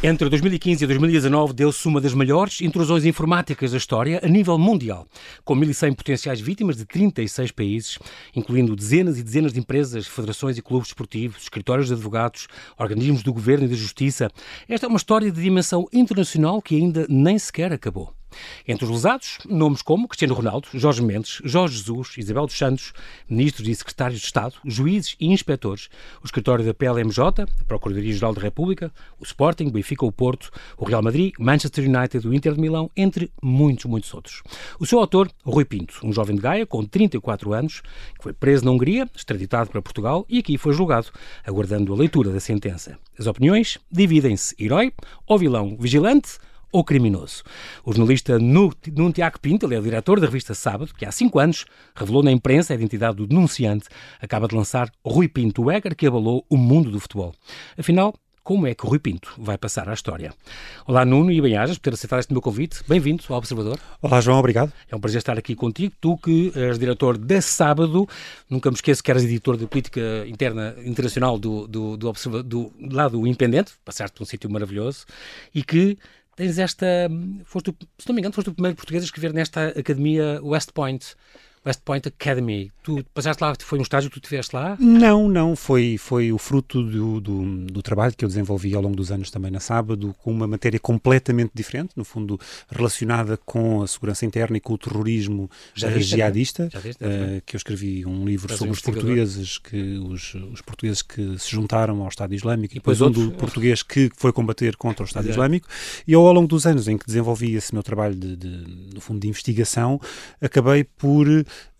Entre 2015 e 2019 deu-se uma das maiores intrusões informáticas da história a nível mundial, com 1.100 potenciais vítimas de 36 países, incluindo dezenas e dezenas de empresas, federações e clubes desportivos, escritórios de advogados, organismos do governo e da justiça. Esta é uma história de dimensão internacional que ainda nem sequer acabou. Entre os lesados, nomes como Cristiano Ronaldo, Jorge Mendes, Jorge Jesus, Isabel dos Santos, ministros e secretários de Estado, juízes e inspectores, o escritório da PLMJ, a Procuradoria-Geral da República, o Sporting, Benfica, o Porto, o Real Madrid, Manchester United, o Inter de Milão, entre muitos, muitos outros. O seu autor, Rui Pinto, um jovem de Gaia com 34 anos, que foi preso na Hungria, extraditado para Portugal e aqui foi julgado, aguardando a leitura da sentença. As opiniões dividem-se herói ou vilão vigilante ou criminoso. O jornalista Nuno Tiago Pinto, ele é o diretor da revista Sábado, que há cinco anos revelou na imprensa a identidade do denunciante, acaba de lançar Rui Pinto, o Egger que abalou o mundo do futebol. Afinal, como é que o Rui Pinto vai passar à história. Olá, Nuno e bem-ajas, por ter aceitado este meu convite. Bem-vindo ao Observador. Olá, João, obrigado. É um prazer estar aqui contigo. Tu que és diretor da Sábado, nunca me esqueço que eras editor de política interna internacional do, do, do, do, do lado independente, passaste por um sítio maravilhoso, e que tens esta. Foste, se não me engano, foste o primeiro português a escrever nesta academia West Point. West Point Academy. Tu passaste lá, foi um estágio que tu tiveste lá? Não, não, foi, foi o fruto do, do, do, trabalho que eu desenvolvi ao longo dos anos também na Sábado, com uma matéria completamente diferente, no fundo relacionada com a segurança interna e com o terrorismo Já viste, jihadista, Já viste, uh, que eu escrevi um livro sobre os portugueses, que os, os, portugueses que se juntaram ao Estado Islâmico e depois um do português que foi combater contra o Estado Exato. Islâmico, e eu, ao longo dos anos em que desenvolvi esse meu trabalho de, de no fundo de investigação, acabei por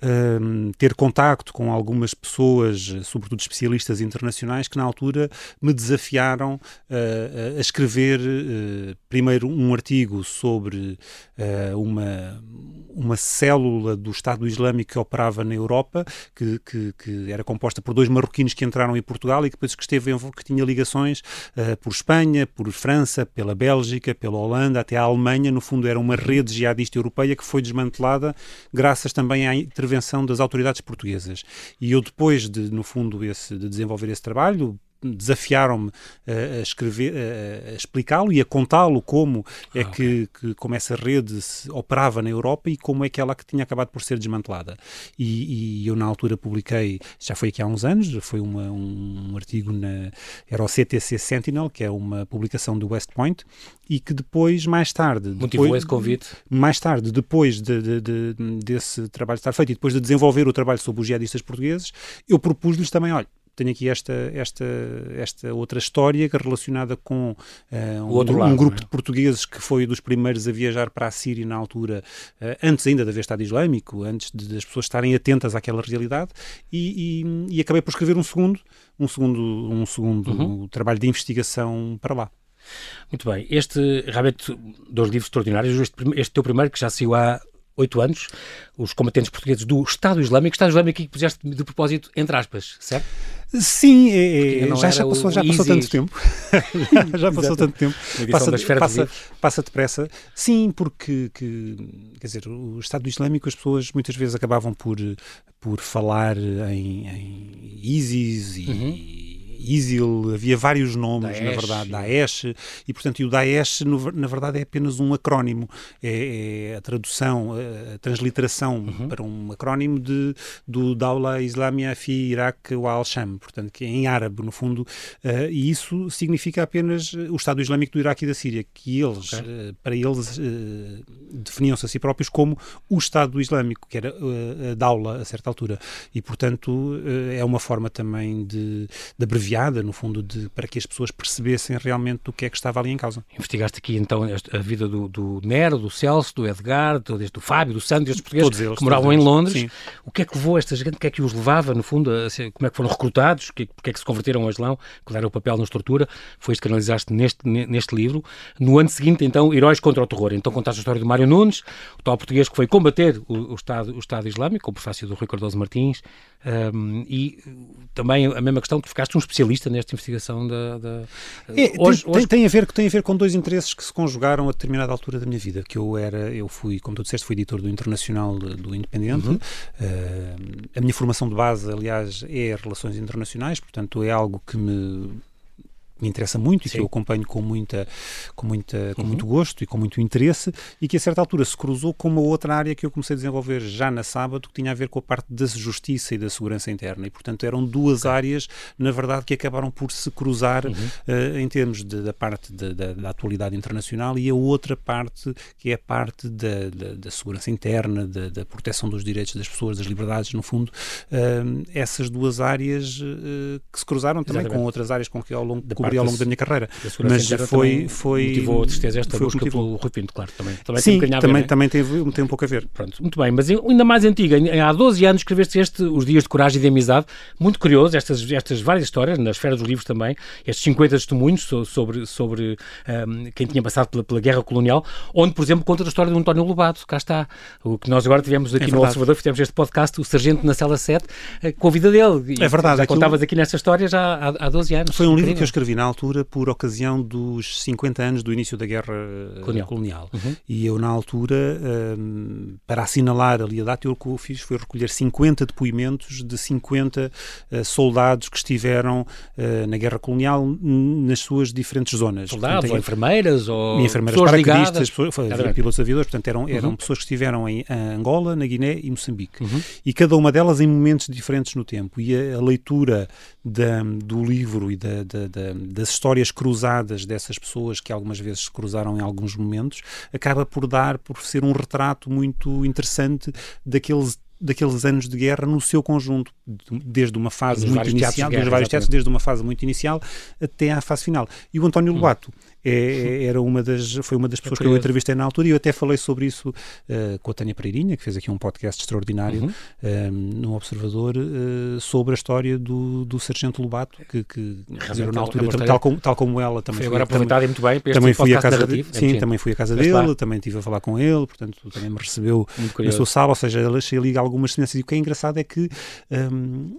um, ter contacto com algumas pessoas, sobretudo especialistas internacionais, que na altura me desafiaram uh, a escrever uh, primeiro um artigo sobre uh, uma, uma célula do Estado Islâmico que operava na Europa, que, que, que, era composta por dois marroquinos que entraram em Portugal e que depois que esteve em, que tinha ligações por Espanha, por França, pela Bélgica, pela Holanda, até a Alemanha. No fundo, era uma rede jihadista europeia que foi desmantelada graças também à intervenção das autoridades portuguesas. E eu, depois de, no fundo, esse, de desenvolver esse trabalho, desafiaram-me a, escrever, a, a explicá-lo e a contá-lo como é ah, que, okay. que, como essa rede operava na Europa e como é que ela que tinha acabado por ser desmantelada. E, e, eu na altura publiquei, já foi aqui há uns anos, foi uma, um, artigo na era o CTC Sentinel, que é uma publicação do West Point, e que depois, mais tarde... Motivou depois, esse convite? Mais tarde, depois de, de, de, desse trabalho estar feito e depois de desenvolver o trabalho sobre os jihadistas portugueses, eu propus-lhes também, olha, tenho aqui esta, esta, esta outra história é relacionada com uh, um, lado, um, grupo é? de portugueses que foi dos primeiros a viajar para a Síria na altura, uh, antes ainda de haver Estado Islâmico, antes de, das pessoas estarem atentas àquela realidade, e, e, e, acabei por escrever um segundo, um segundo, um segundo uhum. trabalho de investigação para lá. Muito bem. Este, realmente, dois livros extraordinários. Este, este teu primeiro, que já saiu há oito anos, os combatentes portugueses do Estado Islâmico, Estado Islâmico que puseste de propósito entre aspas, certo? Sim, é, é já, já, passou, já passou tanto tempo. já passou tanto tempo. Passa, passa, passa depressa. Sim, porque que, quer dizer, o Estado Islâmico, as pessoas muitas vezes acabavam por, por falar em, em ISIS e. Uhum ISIL, havia vários nomes, Daesh, na verdade, Daesh, e portanto, e o Daesh, no, na verdade, é apenas um acrónimo, é, é a tradução, a transliteração uhum. para um acrónimo de, do Daula Islamia fi Iraq wa al-Sham, portanto, que é em árabe, no fundo, uh, e isso significa apenas o Estado Islâmico do Iraque e da Síria, que eles, okay. uh, para eles, uh, definiam-se a si próprios como o Estado Islâmico, que era a Daula a certa altura, e portanto é uma forma também de, de abreviar abreviada, no fundo, de, para que as pessoas percebessem realmente o que é que estava ali em causa. Investigaste aqui então a vida do, do Nero, do Celso, do Edgar, do, do Fábio, do Sandro, estes portugueses eles, que moravam em Londres. Sim. O que é que levou esta gente, o que é que os levava, no fundo, a ser, como é que foram recrutados, que, porque é que se converteram ao Islão, qual era o papel na estrutura, foi isto que analisaste neste, neste livro. No ano seguinte, então, Heróis contra o Terror. Então contaste a história do Mário Nunes, o tal português que foi combater o, o Estado, o Estado Islâmico, com o prefácio do Rui Cardoso Martins, um, e também a mesma questão, tu ficaste um especialista nesta investigação da. da... É, hoje, tem, hoje... Tem, a ver, tem a ver com dois interesses que se conjugaram a determinada altura da minha vida. Que eu era, eu fui, como tu disseste, fui editor do Internacional do Independente. Uhum. Uh, a minha formação de base, aliás, é Relações Internacionais, portanto, é algo que me me interessa muito e Sim. que eu acompanho com, muita, com, muita, com uhum. muito gosto e com muito interesse e que a certa altura se cruzou com uma outra área que eu comecei a desenvolver já na sábado que tinha a ver com a parte da justiça e da segurança interna e portanto eram duas áreas na verdade que acabaram por se cruzar uhum. uh, em termos de, da parte de, da, da, atualidade internacional e a outra parte que é a parte da, da, da segurança interna, da, da, proteção dos direitos das pessoas, das liberdades no fundo, uh, essas duas áreas uh, que se cruzaram também Exatamente. com outras áreas com que ao longo cobri ao longo da minha carreira. Mas foi, foi. Motivou a tristeza esta busca motivou. pelo Rui Pinto, claro. Também, também Sim, tem um também, ver, é? também tem, tem, um pouco a ver. Pronto, muito bem. Mas ainda mais antiga, há 12 anos escreveste este Os Dias de Coragem e de Amizade. Muito curioso, estas, estas várias histórias, na esfera dos livros também, estes 50 testemunhos sobre, sobre um, quem tinha passado pela, pela Guerra Colonial, onde, por exemplo, conta a história do António Lobato. Cá está. O que nós agora tivemos aqui é no Observador, fizemos este podcast, o Sargento na Cela 7, eh, com a vida dele. É verdade. Já contavas aqui nesta história já há, há 12 anos. Foi um livro que eu escrevi na altura por ocasião dos 50 anos do início da Guerra eh, Colonial. colonial. Uhum. E eu, na altura, um, para assinalar ali a data, eu, o que eu fiz foi recolher 50 depoimentos de 50 uh, soldados que estiveram uh, na Guerra Colonial nas suas diferentes zonas. Soldados, portanto, ou enfermeiras, ou enfermeiras paraquedistas, pilotos aviadores, portanto, eram, eram uhum. pessoas que estiveram em Angola, na Guiné e Moçambique. Uhum. E cada uma delas em momentos diferentes no tempo. E a, a leitura da, do livro e da, da, das histórias cruzadas dessas pessoas que algumas vezes se cruzaram em alguns momentos, acaba por dar, por ser um retrato muito interessante daqueles daqueles anos de guerra no seu conjunto, desde uma fase muito inicial, dos vários teatros, desde uma fase muito inicial até à fase final. E o António hum. Lobato é, é, era uma das, foi uma das pessoas que eu entrevistei na altura e eu até falei sobre isso uh, com a Tânia Pereirinha, que fez aqui um podcast extraordinário uhum. uh, no Observador, uh, sobre a história do, do Sargento Lobato, que, que dizer, na altura, tal, tal, como, tal como ela também foi agora aproveitado muito bem para também fui à casa de, Sim, também fui à casa dele, também estive a falar com ele, portanto também me recebeu na sua sala, ou seja, ele achei ali algumas semelhanças. E o que é engraçado é que um,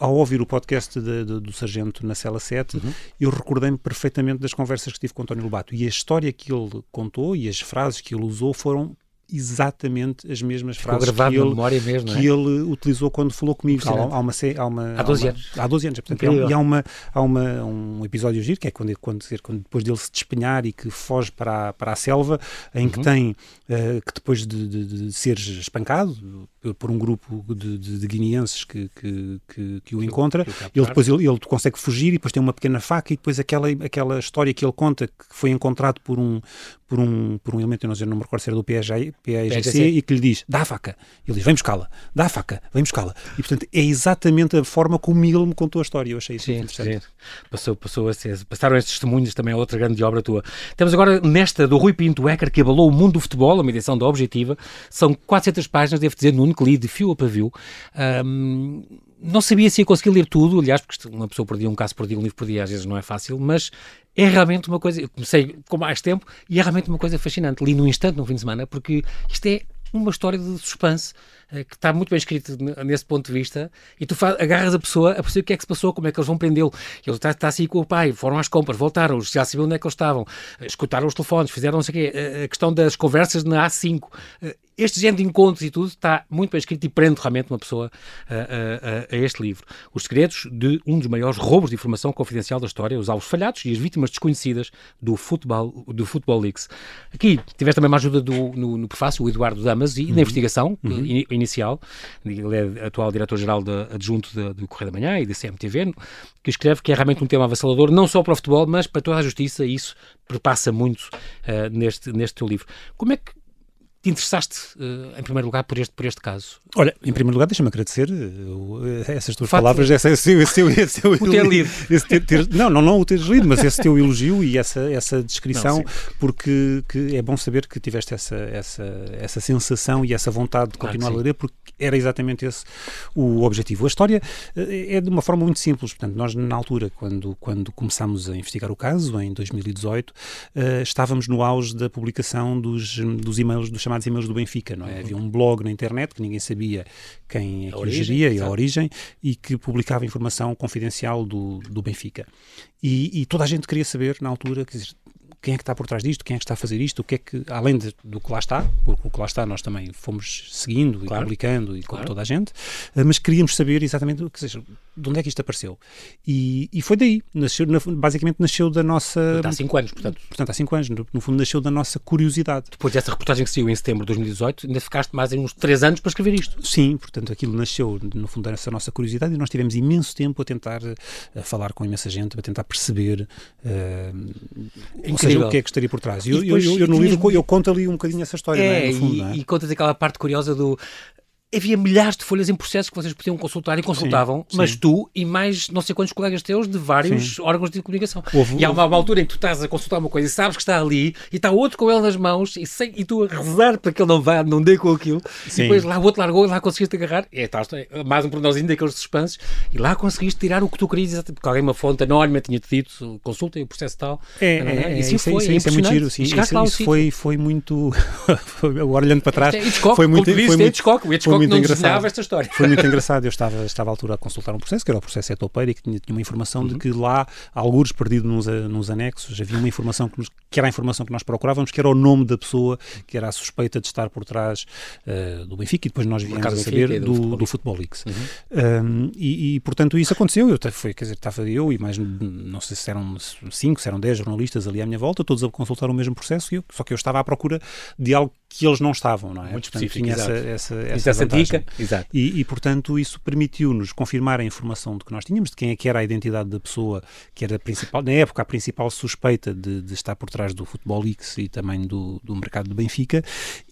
ao ouvir o podcast de, de, do Sargento na Cela 7, uhum. eu recordei-me perfeitamente das conversas que tive com António Lobato. E a história que ele contou e as frases que ele usou foram exatamente as mesmas Ficou frases que, ele, mesmo, que é? ele utilizou quando falou comigo. Há, há, uma, há, uma, há 12 anos. Há 12 anos. Portanto, e há, uma, há uma, um episódio giro, que é quando, quando, quando depois dele se despenhar e que foge para a, para a selva, em uhum. que tem, uh, que depois de, de, de ser espancado por um grupo de, de, de guineenses que, que, que, que, o encontra, ele depois ele, ele, consegue fugir e depois tem uma pequena faca e depois aquela, aquela história que ele conta que foi encontrado por um, por um, por um elemento, eu não, sei, não me recordo se era do PAGC, PAGC e que lhe diz, dá a faca. Ele diz, vem buscá-la, dá a faca, vem buscá-la. E portanto é exatamente a forma como ele me contou a história. Eu achei isso sim, interessante. Sim. Passou, passou a ser, passaram estes testemunhos também a outra grande obra tua. Temos agora nesta do Rui Pinto Ecker, que abalou o mundo do futebol, uma edição da Objetiva. São 400 páginas, devo dizer, Nuno, que li de fio a pavio. Um, não sabia se ia conseguir ler tudo, aliás, porque uma pessoa perdia um caso, perdia um livro por dia, às vezes não é fácil, mas é realmente uma coisa. Eu comecei com mais tempo e é realmente uma coisa fascinante. Li num instante, num fim de semana, porque isto é uma história de suspense que está muito bem escrito nesse ponto de vista e tu faz, agarras a pessoa a perceber o que é que se passou, como é que eles vão prendê-lo. Ele está, está assim com o pai, foram às compras, voltaram, já sabiam onde é que eles estavam, escutaram os telefones, fizeram não sei o quê. A questão das conversas na A5 este género de encontros e tudo está muito bem escrito e prende realmente uma pessoa a, a, a, este livro. Os segredos de um dos maiores roubos de informação confidencial da história, os alvos falhados e as vítimas desconhecidas do Futebol, do Football Leaks. Aqui tiveste também uma ajuda do, no, no prefácio, o Eduardo Damas, e uhum. na investigação uhum. in, inicial, ele é atual diretor-geral adjunto do Correio da Manhã e da CMTV, que escreve que é realmente um tema avassalador, não só para o futebol, mas para toda a justiça, e isso perpassa muito uh, neste, neste teu livro. Como é que te interessaste, uh, em primeiro lugar, por este, por este caso? Olha, em primeiro lugar, deixa-me agradecer uh, essas tuas palavras, esse, esse, esse, esse, o ter lido. Não, não, não o teres lido, mas esse teu elogio e essa, essa descrição, não, porque que é bom saber que tiveste essa, essa, essa sensação e essa vontade de continuar ah, a ler, porque era exatamente esse o objetivo. A história uh, é de uma forma muito simples, portanto, nós na altura, quando, quando começámos a investigar o caso, em 2018, estávamos no auge da publicação dos, dos e-mails dos chamados e-mails do Benfica, não é? Uhum. Havia um blog na internet que ninguém sabia quem é que o geria e a origem e que publicava informação confidencial do, do Benfica. E, e, toda a gente queria saber, na altura, quer dizer, quem é que está por trás disto, quem é que está a fazer isto, o que é que, além de, do que lá está, porque o que lá está nós também fomos seguindo claro. e publicando, e claro. como toda a gente, eh, mas queríamos saber exatamente, quer dizer, de onde é que isto apareceu? E, e foi daí, nasceu, na, basicamente nasceu da nossa... Há cinco anos, portanto. Portanto, há cinco anos, no, no, fundo nasceu da nossa curiosidade. Depois dessa reportagem que saiu em setembro de 2018, ainda ficaste mais uns três anos para escrever isto. Sim, portanto, aquilo nasceu, no fundo, dessa nossa curiosidade e nós tivemos imenso tempo a tentar a falar com imensa gente, a tentar perceber uh, seja, o que é que estaria por trás. E eu, depois, eu, eu, eu no livro eu conto ali um bocadinho essa história, é, é? Fundo, e, é? e contas aquela parte curiosa do havia milhares de folhas em processos que vocês podiam consultar e consultavam, sim, mas sim. tu e mais não sei quantos colegas teus de vários sim. órgãos de comunicação. Houve, e há uma, uma, altura em que tu estás a consultar uma coisa e sabes que está ali e está outro com ele nas mãos e, sem, e tu a rezar para que ele não vá, não dê com aquilo. E depois lá o outro largou e lá conseguiste agarrar. É, tá, mais um pormenorzinho daqueles suspensos e lá conseguiste tirar o que tu querias, porque alguém uma fonte anónima tinha-te dito, consultem o processo tal. É, é, é, isso, isso, foi, isso, é muito giro. Sim, isso, isso foi, foi muito, agora olhando para trás, Hitchcock, foi muito, foi muito, Hitchcock. O Hitchcock não desenhava esta história. Foi muito engraçado. Eu estava, estava à altura a consultar um processo, que era o processo Etopeira, e que tinha, tinha uma informação uhum. de que lá, alguns perdido nos, nos anexos, havia uma informação que, nos, que, era a informação que nós procurávamos, que era o nome da pessoa que era a suspeita de estar por trás uh, do Benfica, e depois nós viemos a saber do, do, do Futebol Leaks. Uhum. Um, e, e, portanto, isso aconteceu. Eu, foi, quer dizer, estava eu e mais, não sei se eram cinco, se eram dez jornalistas ali à minha volta, todos a consultar o mesmo processo, eu, só que eu estava à procura de algo que eles não estavam, não é? Muito Portanto, específico, tinha exato. essa, essa, essa, essa dica. Exato. E, e, portanto, isso permitiu-nos confirmar a informação de que nós tínhamos, de quem é que era a identidade da pessoa que era a principal, na época, a principal suspeita de, de estar por trás do Futebol X e também do, do mercado do Benfica,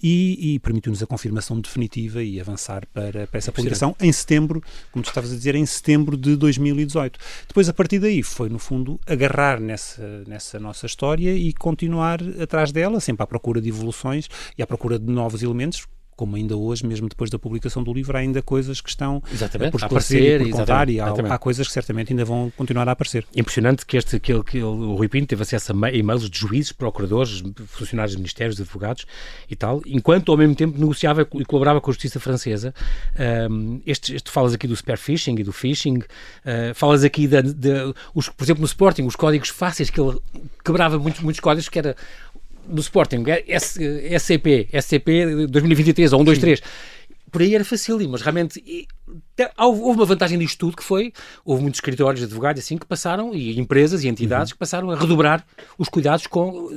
e, e permitiu-nos a confirmação definitiva e avançar para, para essa publicação em setembro, como tu estavas a dizer, em setembro de 2018. Depois, a partir daí, foi, no fundo, agarrar nessa, nessa nossa história e continuar atrás dela, sempre à procura de evoluções e à procura de novos elementos, como ainda hoje, mesmo depois da publicação do livro, há ainda coisas que estão exatamente, por esclarecer e por contar e há, há, coisas que certamente ainda vão continuar a aparecer. Impressionante que este que, que o Rui Pinto teve acesso a e-mails de juízes, procuradores, funcionários de ministérios, advogados e tal, enquanto ao mesmo tempo negociava e colaborava com a justiça francesa. Um, este, este, falas aqui do spear phishing e do phishing, uh, falas aqui de, de, os, por exemplo, no Sporting, os códigos fáceis que ele quebrava muitos, muitos códigos que era do Sporting, SCP, SCP 2023 ou 1, 2, 3 por aí era facílimo, mas realmente houve uma vantagem disto tudo que foi, houve muitos escritórios de advogados assim que passaram, e empresas e entidades uhum. que passaram a redobrar os cuidados com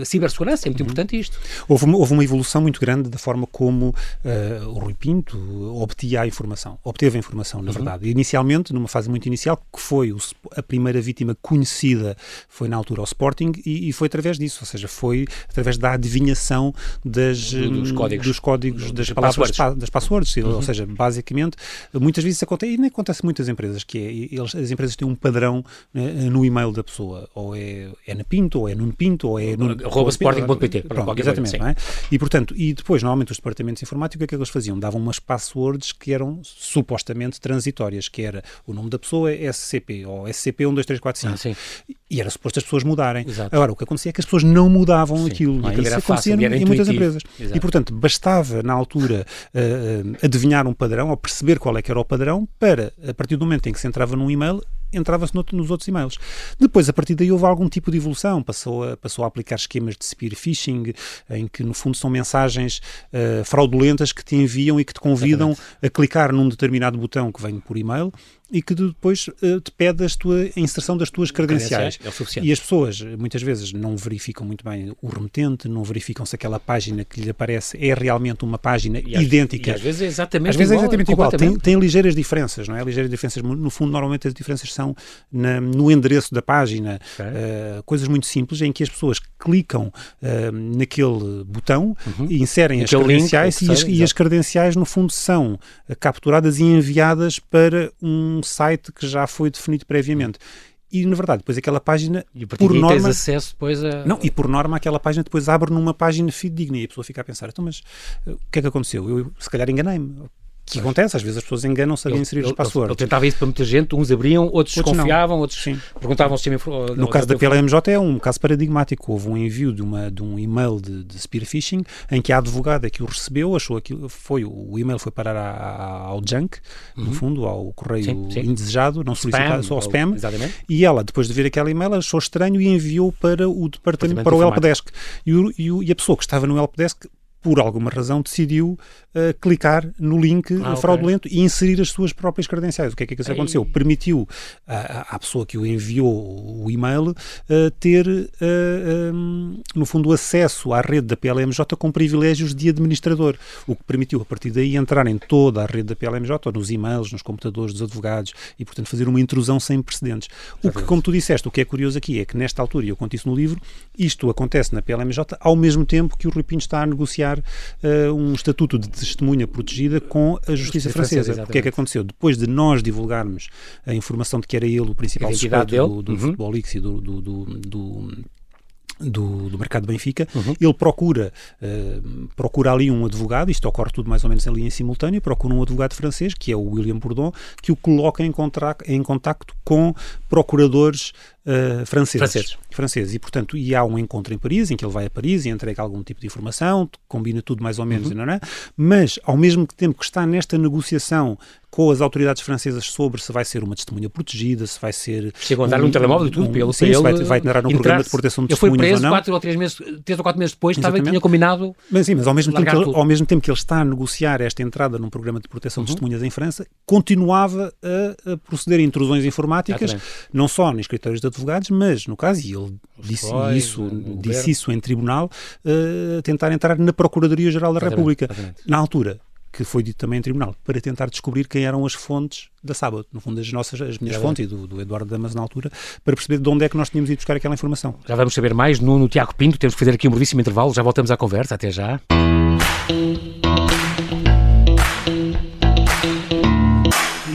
a, cibersegurança, é muito uhum. importante isto. Houve uma, houve uma, evolução muito grande da forma como uh, o Rui Pinto obtia a informação, obteve a informação, na uhum. verdade. Inicialmente, numa fase muito inicial, que foi o, a primeira vítima conhecida, foi na altura o Sporting, e, e, foi através disso, ou seja, foi através da adivinhação das, dos códigos, dos códigos das palavras, passwords. das passwords, ou uhum. seja, basicamente muitas vezes isso acontece, e nem acontece muitas empresas, que é, eles, as empresas têm um padrão né, no e-mail da pessoa, ou é, é na Pinto, ou é no Pinto, ou é no... Arroba sporting.pt. Exatamente, não é? E, portanto, e depois, normalmente, os departamentos informáticos, o que é que eles faziam? Davam umas passwords que eram supostamente transitórias, que era o nome da pessoa é SCP, ou SCP-12345. Ah, sim. E era suposto as pessoas mudarem. Exato. Agora, o que acontecia é que as pessoas não mudavam sim. aquilo. Ah, e isso acontecia em muitas empresas. Exato. E, portanto, bastava, na altura, uh, adivinhar um padrão, ou perceber qual é que era o padrão, para, a partir do momento em que se entrava num e-mail, entrava-se nos outros e-mails. Depois, a partir daí, houve algum tipo de evolução. Passou a, passou a aplicar esquemas de spear phishing, em que, no fundo, são mensagens uh, fraudulentas que te enviam e que te convidam Exatamente. a clicar num determinado botão que vem por e-mail e que depois uh, te pede a, tua, a inserção das tuas credenciais. credenciais é e as pessoas, muitas vezes, não verificam muito bem o remetente, não verificam se aquela página que lhe aparece é realmente uma página e idêntica. e às vezes é exatamente às vezes igual. É exatamente igual. Tem, tem ligeiras diferenças, não é? Ligeiras diferenças. No fundo, normalmente as diferenças são na, no endereço da página, okay. uh, coisas muito simples em que as pessoas clicam uh, naquele botão uhum. e inserem as credenciais link, e, as, e as credenciais, no fundo, são capturadas e enviadas para um site que já foi definido previamente. E na verdade depois aquela página e por norma tens acesso depois a não e por norma aquela página depois abre numa página fidedigna e a pessoa fica a pensar então mas o que é que aconteceu? Eu se calhar enganei-me que acontece, às vezes as pessoas enganam-se a inserir os passwords. Ele tentava isso para muita gente, uns abriam, outros, outros desconfiavam, não. outros Sim. perguntavam se tinha No caso da PLMJ é um caso paradigmático. Houve um envio de, uma, de um e-mail de, de spear phishing em que a advogada que o recebeu achou aquilo, foi, o e-mail foi parar a, ao junk, uhum. no fundo, ao correio sim, sim. indesejado, não solicitado, só ao spam. Exatamente. E ela, depois de ver aquele e-mail, achou estranho e enviou para o departamento, para o helpdesk. E, o, e, a pessoa que estava no helpdesk por alguma razão, decidiu uh, clicar no link ah, fraudulento okay. e inserir as suas próprias credenciais. O que é que, é que isso aconteceu? Permitiu à, à, pessoa que o enviou o e-mail uh, ter, uh, um, no fundo, acesso à rede da PLMJ com privilégios de administrador, o que permitiu, a partir daí, entrar em toda a rede da PLMJ, nos e-mails, nos computadores dos advogados e, portanto, fazer uma intrusão sem precedentes. O que, como tu disseste, o que é curioso aqui é que, nesta altura, e eu conto isso no livro, isto acontece na PLMJ ao mesmo tempo que o Rui Pinto está a negociar uh, um estatuto de testemunha protegida com a justiça, francesa. francesa o que é que aconteceu? Depois de nós divulgarmos a informação de que era ele o principal suspeito do, do uhum. Futebol X e do, do, do, do do, do mercado de Benfica, uhum. ele procura, uh, procura ali um advogado, isto ocorre tudo mais ou menos ali em simultâneo, procura um advogado francês, que é o William Bourdon, que o coloca em, em contacto com procuradores uh, franceses. franceses. franceses. E, portanto, e há um encontro em Paris, em que ele vai a Paris e entrega algum tipo de informação, combina tudo mais ou menos, uhum. não é? mas ao mesmo tempo que está nesta negociação com as autoridades francesas sobre se vai ser uma testemunha protegida, se vai ser... Chegam a dar um, um telemóvel e tudo um, pelo sim, ele vai, vai entrar num programa de proteção de testemunhas preso ou não. quatro ou três meses, três ou quatro meses depois, estava e tinha combinado Mas sim, mas ao mesmo, tempo que ele, ao mesmo tempo que ele está a negociar esta entrada num programa de proteção uhum. de testemunhas em França, continuava a, a proceder a intrusões informáticas, Exatamente. não só nos escritórios de advogados, mas no caso, e ele disse isso, disse isso em tribunal, uh, tentar entrar na Procuradoria-Geral da. República. Exatamente. Na altura, que foi dito também em tribunal, para tentar descobrir quem eram as fontes da Sábado, no fundo as nossas, as minhas fontes e do, do, Eduardo Damas na altura, para perceber de onde é que nós tínhamos ido buscar aquela informação. Já vamos saber mais no, no Tiago Pinto, temos que fazer aqui um brevíssimo intervalo, já voltamos à conversa, até já.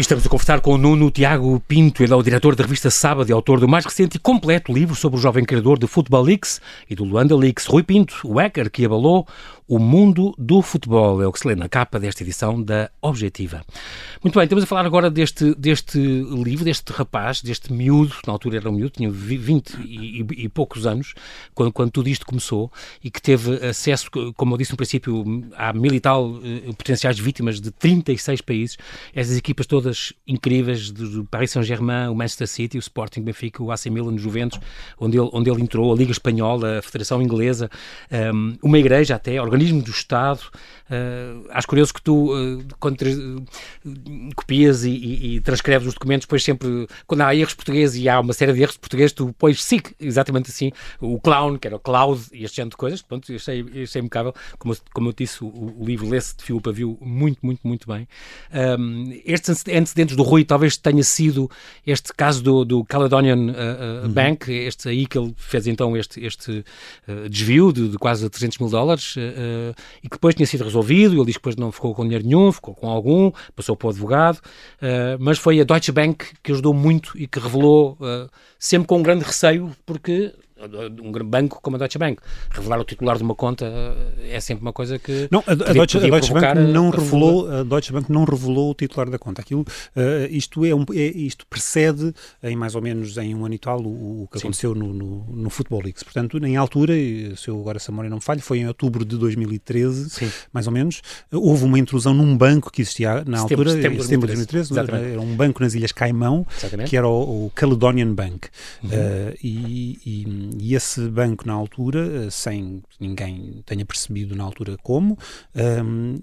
Estamos a conversar com o Nuno Tiago Pinto, ele é o diretor da revista Sábado e autor do mais recente e completo livro sobre o jovem criador de Futebol Leaks e do Luanda Leaks, Rui Pinto, o hacker que abalou o mundo do futebol. É o que se lê na capa desta edição da Objetiva. Muito bem, estamos a falar agora deste, deste livro, deste rapaz, deste miúdo, na altura era um miúdo, tinha 20 e, e, e poucos anos, quando, quando tudo isto começou, e que teve acesso, como eu disse no princípio, a mil e tal eh, potenciais vítimas de 36 países, essas equipas todas incríveis do Paris Saint-Germain, o Manchester City, o Sporting, Benfica, o AC Milan, o Juventus, onde ele, onde ele entrou, a Liga Espanhola, a Federação Inglesa, um, uma igreja até, organismo do Estado, Uh, acho curioso que tu, uh, quando uh, copias e, e, e, transcreves os documentos, depois sempre, quando há erros portugueses e há uma série de erros portugueses, tu pões SIC, exatamente assim, o clown, que era o cloud e este género de coisas. Pronto, eu achei, eu achei impecável. Como, como eu disse, o, o livro lê-se de fio para viu muito, muito, muito bem. Um, estes antecedentes do Rui talvez tenha sido este caso do, do Caledonian uhum. Bank, este aí que ele fez então este, este desvio de, de, quase 300 mil dólares e que depois tinha sido resolvido. Ele diz que depois não ficou com dinheiro nenhum, ficou com algum, passou para o advogado. Uh, mas foi a Deutsche Bank que ajudou muito e que revelou, uh, sempre com um grande receio, porque um banco como a Deutsche Bank. Revelar o titular de uma conta eh, é sempre uma coisa que não a, a Deutsche, a Deutsche Bank não revelou a Deutsche Bank não revelou o titular da conta. Aquilo uh, isto é, um, é, isto precede em mais ou menos em um ano e tal o, o que Sim. aconteceu no, no, no Football League. Portanto, em altura, se eu agora essa memória não me falha, foi em outubro de 2013, Sim. mais ou menos, houve uma intrusão num banco que existia na altura, setembro, em setembro de 2013, 2013 era um banco nas Ilhas Caimão, Exatamente. que era o, o Caledonian Bank. Uhum. Uh, e, e e esse banco, na altura, eh, sem ninguém tenha percebido na altura como, um,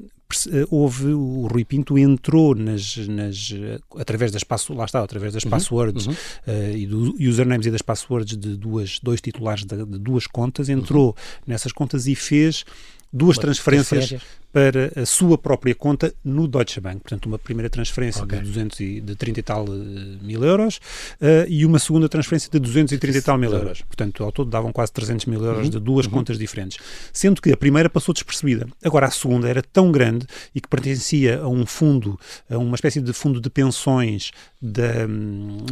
eh, houve o Rui Pinto entrou nas, nas eh, através das lá está através das uhum, passwords uhum. Uh, e do usernames e das passwords de duas dois titulares de, de duas contas entrou uhum. nessas contas e fez duas transferências para a sua própria conta no Deutsche Bank. Portanto, uma primeira transferência okay. de, 200 e, de 30 e tal uh, mil euros uh, e uma segunda transferência de 230 e tal mil euros. Portanto, ao todo davam quase 300 mil euros uhum. de duas uhum. contas diferentes. Sendo que a primeira passou despercebida. Agora, a segunda era tão grande e que pertencia a um fundo, a uma espécie de fundo de pensões de,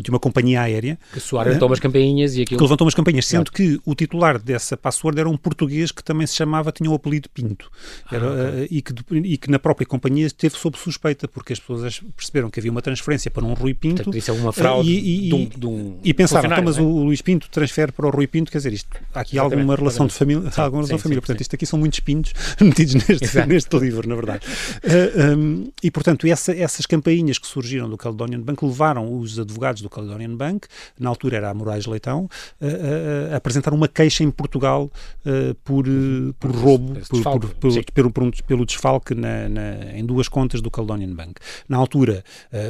de uma companhia aérea. Que soaram uh, umas campainhas e aquilo... Que levantou umas campainhas, sendo que o titular dessa password era um português que também se chamava, tinha o apelido Pinto. Era, ah, okay e, que, e que na própria companhia esteve sob suspeita, porque as pessoas perceberam que havia uma transferência para um Rui Pinto. Portanto, isso é uma fraude e, e, de um, de um e pensaram, então, mas é? o Luís Pinto transfere para o Rui Pinto, quer dizer, isto, há aqui exatamente, alguma relação de família, sim, alguma relação sim, família. Sim, portanto, isto aqui são muitos pintos metidos neste, neste livro, na verdade. Uh, um, e, portanto, essa, essas campainhas que surgiram do Caledonian Bank levaram os advogados do Caledonian Bank, na altura era a Moraes Leitão, a, a apresentar uma queixa em Portugal uh, por, uh, por roubo, por, por, por, pelo, pelo, pelo desfalque na, na, em duas contas do Caledonian Bank. Na altura,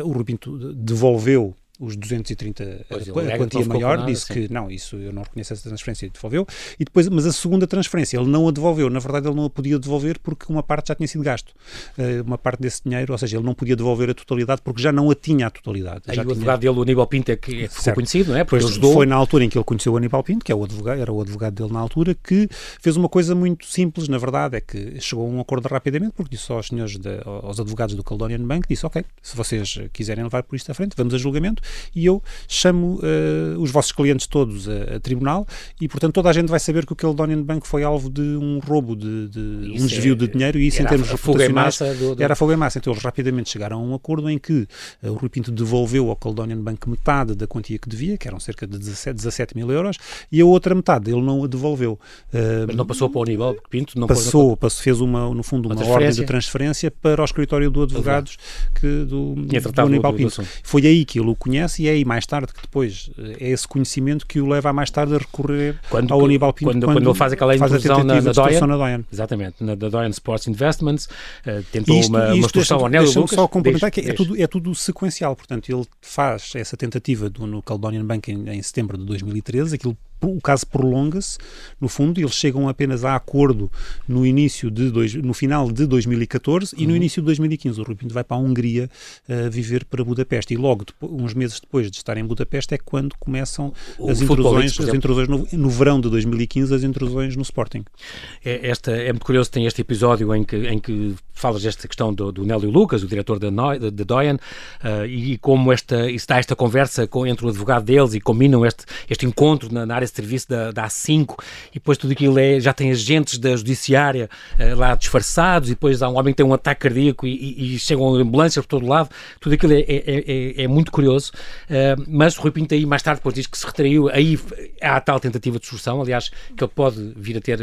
o Rui Pinto devolveu os 230, pois a, a quantia maior, nada, disse que não, isso eu não reconheço essa transferência e devolveu. E depois, mas a segunda transferência ele não a devolveu. Na verdade, ele não a podia devolver porque uma parte já tinha sido gasto. Uh, uma parte desse dinheiro, ou seja, ele não podia devolver a totalidade porque já não a tinha a totalidade. Aí já o tinha... advogado dele, o Aníbal Pinto, é que é ficou conhecido, não é? Porque ajudou... Foi na altura em que ele conheceu o Aníbal Pinto, que é o advogado, era o advogado dele na altura, que fez uma coisa muito simples, na verdade, é que chegou a um acordo rapidamente, porque disse aos senhores, de, aos advogados do Caledonian Bank, disse, ok, se vocês quiserem levar por isto à frente, vamos a julgamento, e eu chamo uh, os vossos clientes todos a, a, tribunal e, portanto, toda a gente vai saber que o Caledonian Bank foi alvo de um roubo, de, de um desvio é, de dinheiro e isso em termos reputacionais do, do... era fogo em massa. Então eles rapidamente chegaram a um acordo em que uh, o Rui Pinto devolveu ao Caledonian Bank metade da quantia que devia, que eram cerca de 17, 17 mil euros, e a outra metade ele não a devolveu. Uh, Mas não passou para o Aníbal Pinto? Não passou, passou, fez uma, no fundo uma, uma ordem de transferência para o escritório do advogados que, do, do Aníbal Pinto. Foi aí que ele o conhece e é aí mais tarde que depois eh, é esse conhecimento que o leva a mais tarde a recorrer quando, ao Aníbal Pinto quando, quando, quando ele faz aquela introdução na, na, Doyen, na Doyen. Exatamente, na da Doyen Sports Investments, uh, tentou isto, uma, isto uma instrução ao Nélio Lucas. só complementar que é tudo, é tudo sequencial, portanto ele faz essa tentativa do, no Caledonian Bank em, em setembro de 2013, aquilo o caso prolonga-se, no fundo, eles chegam apenas a acordo no início de dois, no final de 2014 uhum. e no uhum. início de 2015 o Rui Pinto vai para a Hungria uh, viver para Budapeste e logo depois, uns meses depois de estar em Budapeste é quando começam o as intrusões, as intrusões no, no, verão de 2015 as intrusões no Sporting. É, esta, é muito curioso, tem este episódio em que, em que falas desta questão do, do Nélio Lucas, o diretor da, da Doyen, uh, e como esta, está esta conversa com, entre o advogado deles e combinam este, este encontro na, na área de serviço da, da A5 e depois tudo aquilo é, já tem agentes da judiciária uh, lá disfarçados e depois há um homem que tem um ataque cardíaco e, e, e chegam ambulâncias por todo lado, tudo aquilo é, é, é, é muito curioso, uh, mas o Rui Pinto aí mais tarde depois diz que se retraiu, aí há a tal tentativa de solução, aliás, que ele pode vir a ter,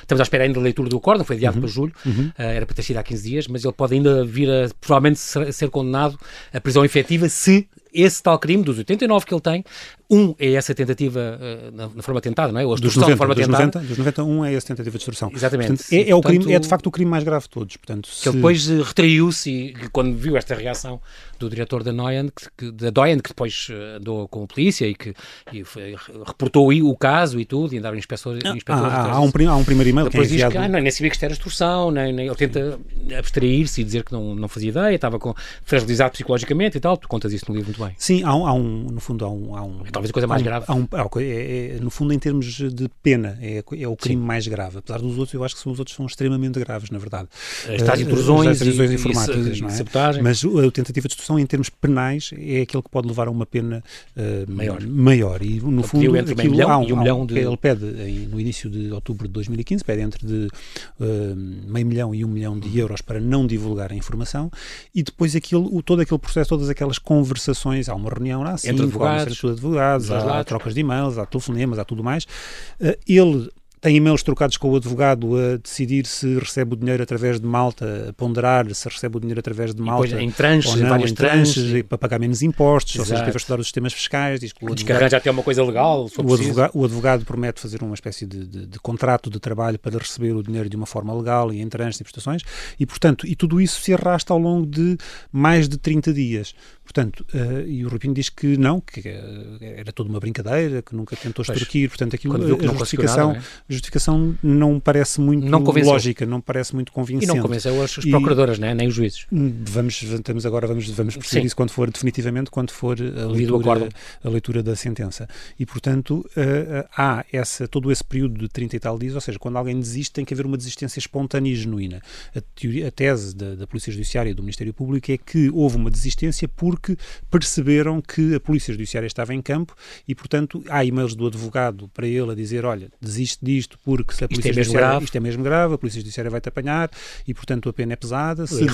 estamos à espera ainda da leitura do acordo, foi adiado uhum. para julho, uhum. era para ter sido há 15 dias, mas ele pode ainda vir a, provavelmente, ser, condenado à prisão efetiva se esse tal crime, dos 89 que ele tem, um é essa tentativa uh, na, na, forma tentada, não é? Ou a dos 90, forma dos tentada. 90, dos 90, um é essa tentativa de extorsão. Exatamente. Portanto, é, é, o crime, é de facto o crime mais grave de todos. Portanto, se... ele depois uh, retraiu-se e quando viu esta reação do diretor da Doyen, que, da Doyen, que depois uh, andou com a polícia e que e foi, reportou o caso e tudo, e andava inspetor. Ah, há, há, um, há um primeiro e-mail depois que é enviado... diz que ah, não, nem sabia que isto era extorsão, nem, nem, ele tenta abstrair-se e dizer que não, não fazia ideia, estava com, fragilizado psicologicamente e tal. Tu contas isso no livro muito bem. Sim, há um, há um no fundo, há um. Há um Talvez a coisa mais grave. Há um, é, é, no fundo, em termos de pena, é, é o crime Sim. mais grave. Apesar dos outros, eu acho que são, os outros são extremamente graves, na verdade. As tais intrusões, as intrusões e, informáticas, e, não é? Sabotagem. Mas a tentativa de extorsão, em termos penais, é aquele que pode levar a uma pena uh, maior. maior. E, no fundo, entre aquilo, milhão há um, e um milhão de... Ele pede, no início de outubro de 2015, pede entre de uh, meio milhão e um milhão de euros para não divulgar a informação e depois aquilo, o, todo aquele processo, todas aquelas conversações, há uma reunião lá, entre advogados, advogados, há, trocas de e-mails, há telefonemas, há tudo mais. Uh, ele tem e-mails trocados com o advogado a decidir se recebe o dinheiro através de Malta, a ponderar se recebe o dinheiro através de Malta. Depois, em tranches, ou não, várias em tranches, tranches para pagar menos impostos, Exato. ou seja, esteve a estudar os sistemas fiscais. Diz que o advogado, que até uma coisa legal. O advogado, o advogado, promete fazer uma espécie de, de, de, contrato de trabalho para receber o dinheiro de uma forma legal e em tranches e prestações, e portanto, e tudo isso se arrasta ao longo de mais de 30 dias. Portanto, uh, e o Rubinho diz que não, que era toda uma brincadeira, que nunca tentou extorquir, portanto, aquilo, a justificação, nada, é? justificação não parece muito não lógica, não parece muito convincente. E não convenceu as, as procuradoras, né? nem os juízes. Hum, vamos, vamos agora vamos, vamos perceber Sim. isso quando for definitivamente, quando for a leitura, a leitura da sentença. E, portanto, uh, há essa, todo esse período de 30 e tal dias, ou seja, quando alguém desiste tem que haver uma desistência espontânea e genuína. A, teoria, a tese da, da Polícia Judiciária e do Ministério Público é que houve uma desistência por porque perceberam que a Polícia Judiciária estava em campo e, portanto, há e-mails do advogado para ele a dizer: olha, desiste disto porque se a Polícia isto é Judiciária. Isto é mesmo grave, a Polícia Judiciária vai-te apanhar e, portanto, a pena é pesada. Se,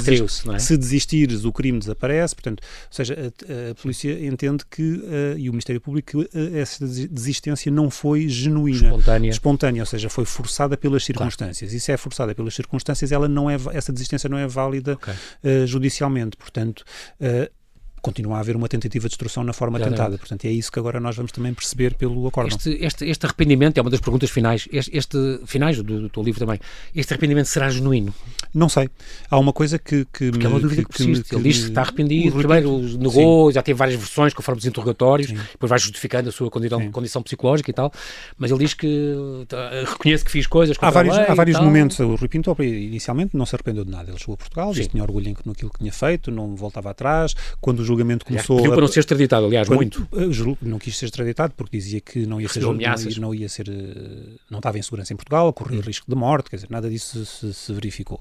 não é? se desistires, o crime desaparece. Portanto, ou seja, a, a Polícia entende que, uh, e o Ministério Público, que uh, essa desistência não foi genuína, Espontânea. espontânea, ou seja, foi forçada pelas circunstâncias. E se é forçada pelas circunstâncias, ela não é, essa desistência não é válida Ok. uh, judicialmente. Portanto, uh, continua a haver uma tentativa de destruição na forma tentada. Portanto, é isso que agora nós vamos também perceber pelo acórdão. Este, este, este arrependimento é uma das perguntas finais. Este, este- finais do, do teu livro também. Este arrependimento será genuíno? Não sei. Há uma coisa que, que Porque é uma dúvida que, me- persiste. Ele diz que me- está arrependido, primeiro negou, já teve várias versões conforme os interrogatórios, Sim. depois vai justificando a sua condição, Sim. condição psicológica e tal, mas ele diz que tá, reconhece que fiz coisas Há vários, há vários momentos. O Rui Pinto, inicialmente, não se arrependeu de nada. Ele chegou a Portugal, disse Sim. que tinha orgulho naquilo que tinha feito, não voltava atrás. Quando o julgamento começou. pediu para não ser extraditado, aliás, quando- muito. eh, não quis ser extraditado porque dizia que não ia ser não, não ia ser eh, não estava em segurança em Portugal, corria risco de morte, quer dizer, nada disso se, se verificou.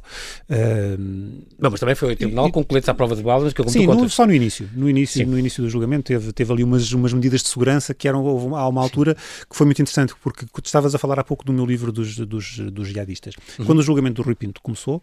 Não, mas também foi o tribunal E- com coletes à prova de balas, que como Sim, no- só no início. No início, Sim. no início do julgamento teve, teve ali umas, umas medidas de segurança que eram, houve uma- há uma altura que foi muito interessante, porque tu estavas a falar há pouco do meu livro dos, dos, dos jihadistas. Uhum. Quando o julgamento do Rui Pinto começou,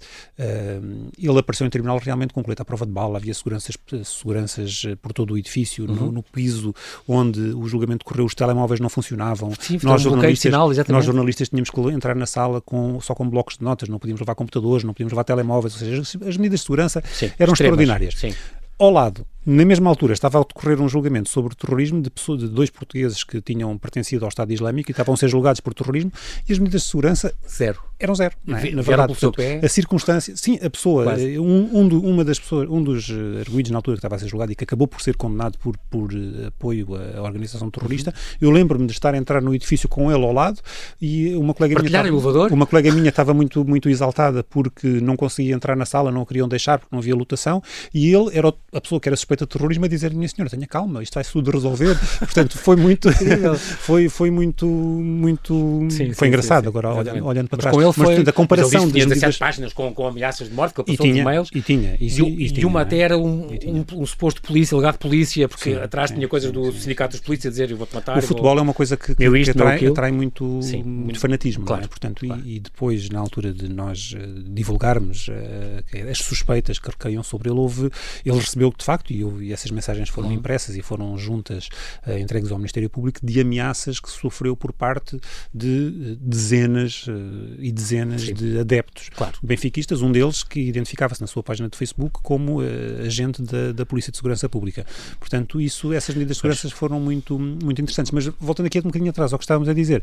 ele apareceu em tribunal realmente com colete à prova de bala, havia seguranças, seguranças eh, por todo o edifício, Uhum. no, no piso onde o julgamento correu, os telemóveis não funcionavam. Sim, foi um de sinal, nós jornalistas tínhamos que entrar na sala com, só com blocos de notas, não podíamos levar computadores, não podíamos levar telemóveis, ou seja, as, as medidas de segurança Sim, eram extremas. extraordinárias. Sim. Ao lado, na mesma altura, estava a decorrer um julgamento sobre terrorismo de, pessoas, de dois portugueses que tinham pertencido ao Estado Islâmico e estavam a ser julgados por terrorismo e as medidas de segurança Zero. eram zero. É? Na verdade, portanto, a circunstância, sim, a pessoa, eh, um, um, do- uma das pessoas, um dos eh, arguídos na altura que estava a ser julgado e que acabou por ser condenado por, por eh, apoio à, organização terrorista, Uhum. eu lembro-me de estar a entrar no edifício com ele ao lado e uma colega minha Partilhar estava- elevador? uma colega minha estava muito, muito exaltada porque não conseguia entrar na sala, não a queriam deixar porque não havia lotação, e ele era a pessoa que era suspeita de terrorismo a dizer: Minha senhora, tenha calma, isto vai-se tudo resolver. Portanto, foi muito. foi, foi muito. muito Sim, foi sim, engraçado sim, agora, olhando, olhando para Mas trás. com ele Mas, foi. portanto, a comparação mas tinha 17 medidas. páginas com, com ameaças de morte que ele passou tinha, e-mails. e tinha, e, E, e tinha, uma é? até era um, um, um suposto polícia, alegado polícia, porque atrás tinha coisas do sindicato dos polícias a dizer eu vou-te matar. O futebol é uma coisa que, que, isto, atrai, aquilo. atrai muito, muito fanatismo, claro, é? Portanto, e- depois, na altura de nós eh, divulgarmos eh, as suspeitas que recaiam sobre ele, houve, ele recebeu de facto, e, e essas mensagens foram Uhum. impressas e foram juntas, eh, entregues ao Ministério Público, de ameaças que sofreu por parte de eh, dezenas eh, e dezenas Sim. de adeptos Claro. benfiquistas, um deles que identificava-se na sua página de Facebook como agente da, da Polícia de Segurança Pública. Portanto, isso, essas medidas de segurança foram muito, muito interessantes. Mas voltando aqui um bocadinho atrás ao que estávamos a dizer,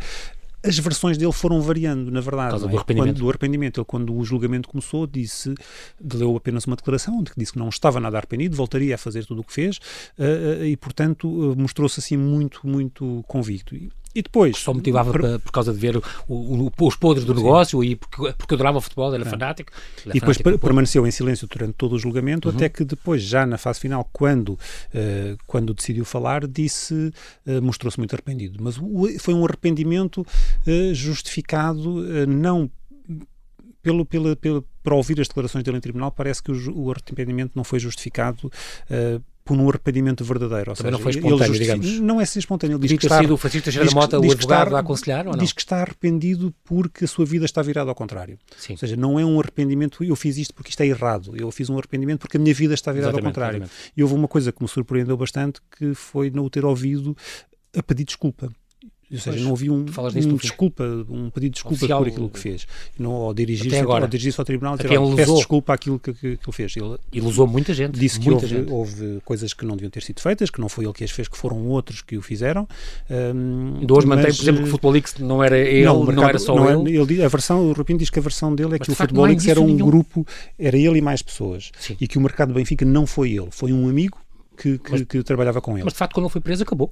as versões dele foram variando, na verdade. Do é? arrependimento. Quando, do arrependimento. Ele, quando o julgamento começou, disse, leu apenas uma declaração onde disse que não estava nada arrependido, voltaria a fazer tudo o que fez eh, eh, e, portanto, eh, mostrou-se assim muito, muito convicto. E, e depois. Só motivava pa- por causa de ver o- o- os podres do negócio e porque, porque adorava o futebol, era É. fanático. É E depois fanático permaneceu em silêncio durante todo o julgamento, Uhum. até que depois, já na fase final, quando, eh, quando decidiu falar, disse, eh, mostrou-se muito arrependido. Mas o- foi um arrependimento eh, justificado, não pelo, pela, pela, para ouvir as declarações dele em tribunal, parece que o, o arrependimento não foi justificado eh, por um arrependimento verdadeiro. Ou Também seja, não foi espontâneo, digamos. Não é ser espontâneo, ele diz que está sido o Francisco Teixeira da Mota, o advogado, a aconselhar ou não? Diz que está arrependido porque a sua vida está virada ao contrário. Sim. Ou seja, não é um arrependimento, eu fiz isto porque isto é errado, eu fiz um arrependimento porque a minha vida está virada ao Exatamente, contrário. exatamente. E houve uma coisa que me surpreendeu bastante, que foi não o ter ouvido a pedir desculpa. Ou seja, Pois, não ouvi um, um desculpa, um pedido de desculpa Oficial, por aquilo que fez. Não, ao dirigir-se agora. dirigir ao tribunal, A dizer, quem "Olha, ele peço usou." desculpa àquilo que, que, que ele fez. Ele Ilusou muita gente. disse que muita houve, gente. houve coisas que não deviam ter sido feitas, que não foi ele que as fez, que foram outros que o fizeram. Hum, Ainda hoje mantém, mas, por exemplo, que o eh, Futebol Leaks não era ele, não, o mercado- era só não é- ele. ele a versão, o Rupino diz que a versão dele é Mas, que de o Futebol não Leaks era um nenhum. grupo, era ele e mais pessoas. Sim. E que o mercado do Benfica não foi ele, foi um amigo que, que, Mas- que trabalhava com ele. Mas de facto, quando ele foi preso, acabou.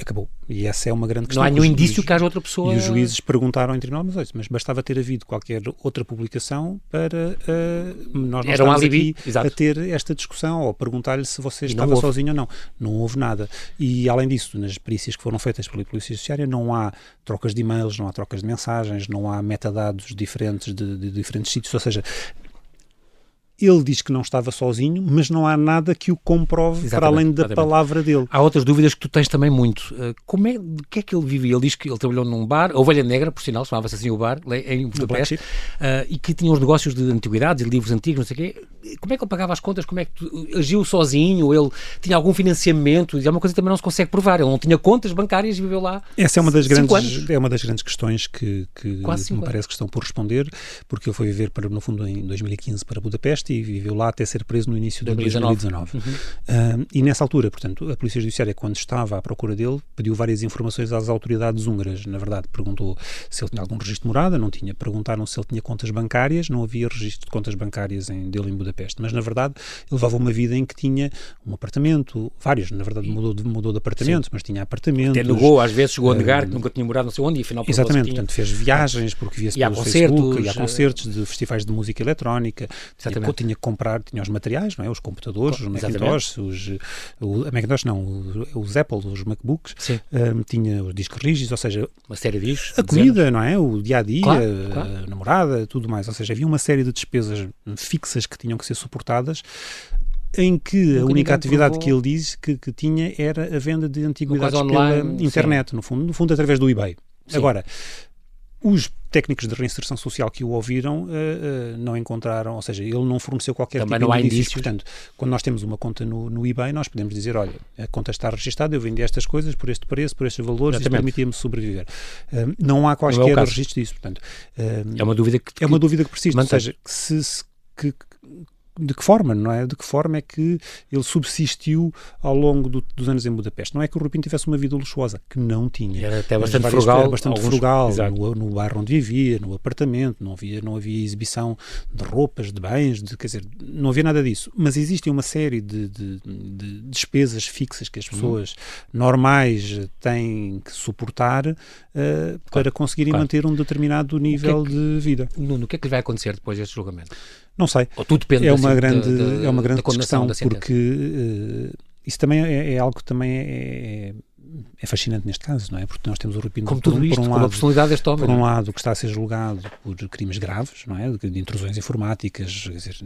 Acabou. E essa é uma grande questão. Não há nenhum indício que haja outra pessoa. E os juízes perguntaram em tribunal, mas, bastava ter havido qualquer outra publicação para uh, nós não Era um alibi, a ter esta discussão ou perguntar-lhe se você E estava houve. sozinho ou não. Não houve nada. E além disso, nas perícias que foram feitas pela Polícia Judiciária, não há trocas de e-mails, não há trocas de mensagens, não há metadados diferentes de, de diferentes sítios, ou seja, ele diz que não estava sozinho, mas não há nada que o comprove exatamente, para além da exatamente. palavra dele. Há outras dúvidas que tu tens também muito. Uh, como é, de que é que ele vivia? Ele diz que ele trabalhou num bar, a Ovelha Negra, por sinal, chamava-se assim o bar, em Budapeste, uh, e que tinha uns negócios de antiguidades e livros antigos, não sei o quê. Como é que ele pagava as contas? Como é que tu, agiu sozinho? Ele tinha algum financiamento? E é uma coisa que também não se consegue provar. Ele não tinha contas bancárias e viveu lá. Essa é uma das grandes anos. é uma das grandes questões que, que me parece que estão por responder, porque ele foi viver para no fundo em 2015 para Budapeste e viveu lá até ser preso no início de 2019. 2019. Uhum. Uh, e nessa altura, portanto, a Polícia Judiciária, quando estava à procura dele, pediu várias informações às autoridades húngaras. Na verdade, perguntou se ele tinha algum registro de morada, não tinha. Perguntaram se ele tinha contas bancárias, não havia registro de contas bancárias em, dele em Budapeste. Mas, na verdade, ele levava uma vida em que tinha um apartamento, vários, na verdade, mudou de, mudou de apartamento, Sim. mas tinha apartamentos. Até negou, às vezes chegou a negar uh, que nunca tinha morado não sei onde e afinal Exatamente, portanto, fez viagens porque via-se pelo concertos, Facebook, e há concertos de festivais de música eletrónica, tinha que comprar, tinha os materiais, não é? os computadores, os Macintosh, os, o, a Macintosh não, os Apple, os MacBooks, um, tinha os discos rígidos, ou seja, uma série de discos, a comida, não é? O dia a dia, claro, claro. a namorada, tudo mais, ou seja, havia uma série de despesas fixas que tinham que ser suportadas em que a única atividade provou... que ele diz que, que, tinha era a venda de antiguidades online, pela internet, sim. no fundo, no fundo através do eBay. Sim. Agora, os técnicos de reinserção social que o ouviram uh, uh, não encontraram, ou seja, ele não forneceu qualquer Também tipo não de indícios. Portanto, quando nós temos uma conta no, no, eBay, nós podemos dizer, olha, a conta está registada, eu vendi estas coisas por este preço, por estes valores, Exatamente. isto permitia-me sobreviver. Uh, não há não é registro disso. Portanto, é uma dúvida que, é uma dúvida que persiste. Ou seja, se, se que, de que forma, não é? De que forma é que ele subsistiu ao longo do, dos anos em Budapeste? Não é que o Rupin tivesse uma vida luxuosa, que não tinha. Era até bastante frugal. Era bastante alguns, frugal no, no bairro onde vivia, no apartamento, não havia, não havia exibição de roupas, de bens, de, quer dizer, não havia nada disso. Mas existem uma série de, de, de despesas fixas que as uhum. pessoas uhum. normais têm que suportar uh, claro, para conseguirem claro. manter um determinado nível que é que, de vida. Nuno, o que é que lhe vai acontecer depois deste julgamento? Não sei. Ou tudo depende é uma grande, é uma grande discussão, porque uh, isso também é, é, algo que também é, é, é, fascinante neste caso, não é? Porque nós temos o Rupino como tudo por, isto, por um lado, a personalidade deste homem, por um lado que está a ser julgado por crimes graves, não é? De, de intrusões informáticas, dizer,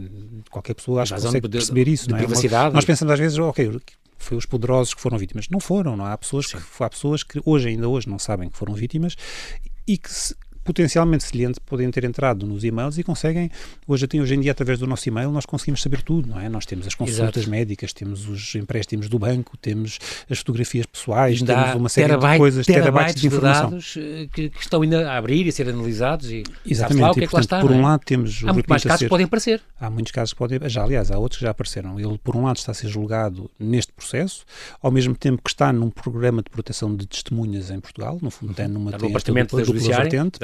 qualquer pessoa acho que consegue de, perceber isso, de não é? Privacidade. Nós pensamos às vezes, ok, foi os poderosos que foram vítimas. Não foram, não há pessoas que, há pessoas que hoje ainda hoje não sabem que foram vítimas e que se, potencialmente semelhante podem ter entrado nos e-mails e conseguem, hoje, hoje em dia, através do nosso e-mail, nós conseguimos saber tudo, não é? Nós temos as consultas Exato. médicas, temos os empréstimos do banco, temos as fotografias pessoais, temos uma série de coisas, terabytes, de, informação. dados eh, que, que, estão ainda a abrir e a ser analisados e Exatamente, lá o que e, é que portanto, lá está, por um é? lado temos... Há muito mais casos que podem aparecer. Há muitos casos que podem... Já, aliás, há outros que já apareceram. Ele, por um lado, está a ser julgado neste processo, ao mesmo tempo que está num programa de proteção de testemunhas em Portugal, no fundo, tem numa... Está no departamento da Judiciária, portanto,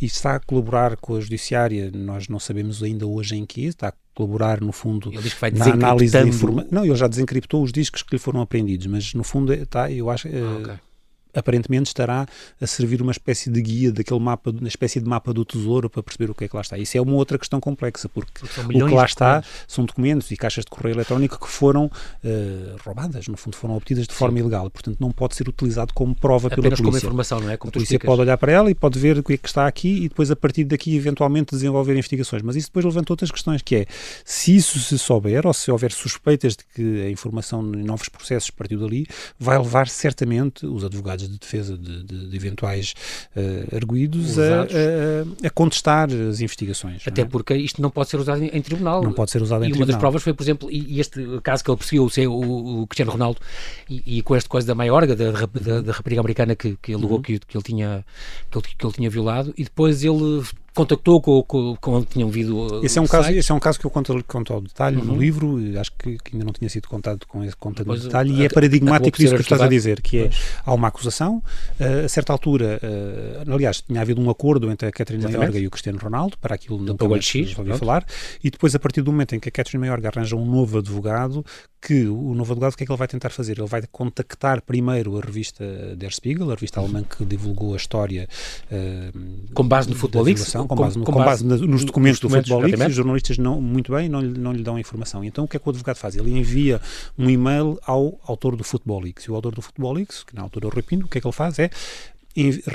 isso está a colaborar com a Judiciária, nós não sabemos ainda hoje em que, está a colaborar, no fundo, na análise de informação. Não, ele já desencriptou os discos que lhe foram apreendidos, mas no fundo está, eu acho. Ah, okay aparentemente estará a servir uma espécie de guia daquele mapa, uma espécie de mapa do tesouro para perceber o que é que lá está. Isso é uma outra questão complexa, porque o que lá está são documentos e caixas de correio eletrónico que foram uh, roubadas, no fundo foram obtidas de forma Sim. ilegal, portanto não pode ser utilizado como prova Apenas pela polícia. como informação, não é? Como a polícia pode olhar para ela e pode ver o que é que está aqui e depois a partir daqui eventualmente desenvolver investigações, mas isso depois levanta outras questões, que é se isso se souber ou se houver suspeitas de que a informação em novos processos partiu dali, vai levar certamente os advogados de defesa de de, de eventuais uh, arguídos a, a, a, contestar as investigações. Até é? porque isto não pode ser usado em, em, tribunal. Não pode ser usado em e tribunal. E uma das provas foi, por exemplo, e, este caso que ele perseguiu o, o, o Cristiano Ronaldo e, e, com esta coisa da Maiorga, da, da, da rapariga americana que, que alegou uhum. que, que, ele tinha, que, ele, que ele tinha violado, e depois ele contactou com, com, com onde tinham vindo uh, esse é um caso esse é um caso que eu conto, conto ao detalhe uhum. no livro acho que, que, ainda não tinha sido contado com esse conta no detalhe e é paradigmático disso que estás a dizer que é há uma acusação uh, a certa altura uh, aliás tinha havido um acordo entre a Catherine Mayorga e o Cristiano Ronaldo para aquilo X, ouvi falar e depois a partir do momento em que a Catherine Mayorga arranja um novo advogado que o novo advogado o que é que ele vai tentar fazer? Ele vai contactar primeiro a revista Der Spiegel, a revista alemã que divulgou a história uh, com base no Futebol Leaks, com, base, no, com base, base nos documentos do Futebol e os jornalistas não, muito bem não, não lhe dão informação. Então o que é que o advogado faz? Ele envia um e-mail ao autor do Futebol Leaks, e o autor do Futebol Leaks, que na altura é o Repino, o que é que ele faz é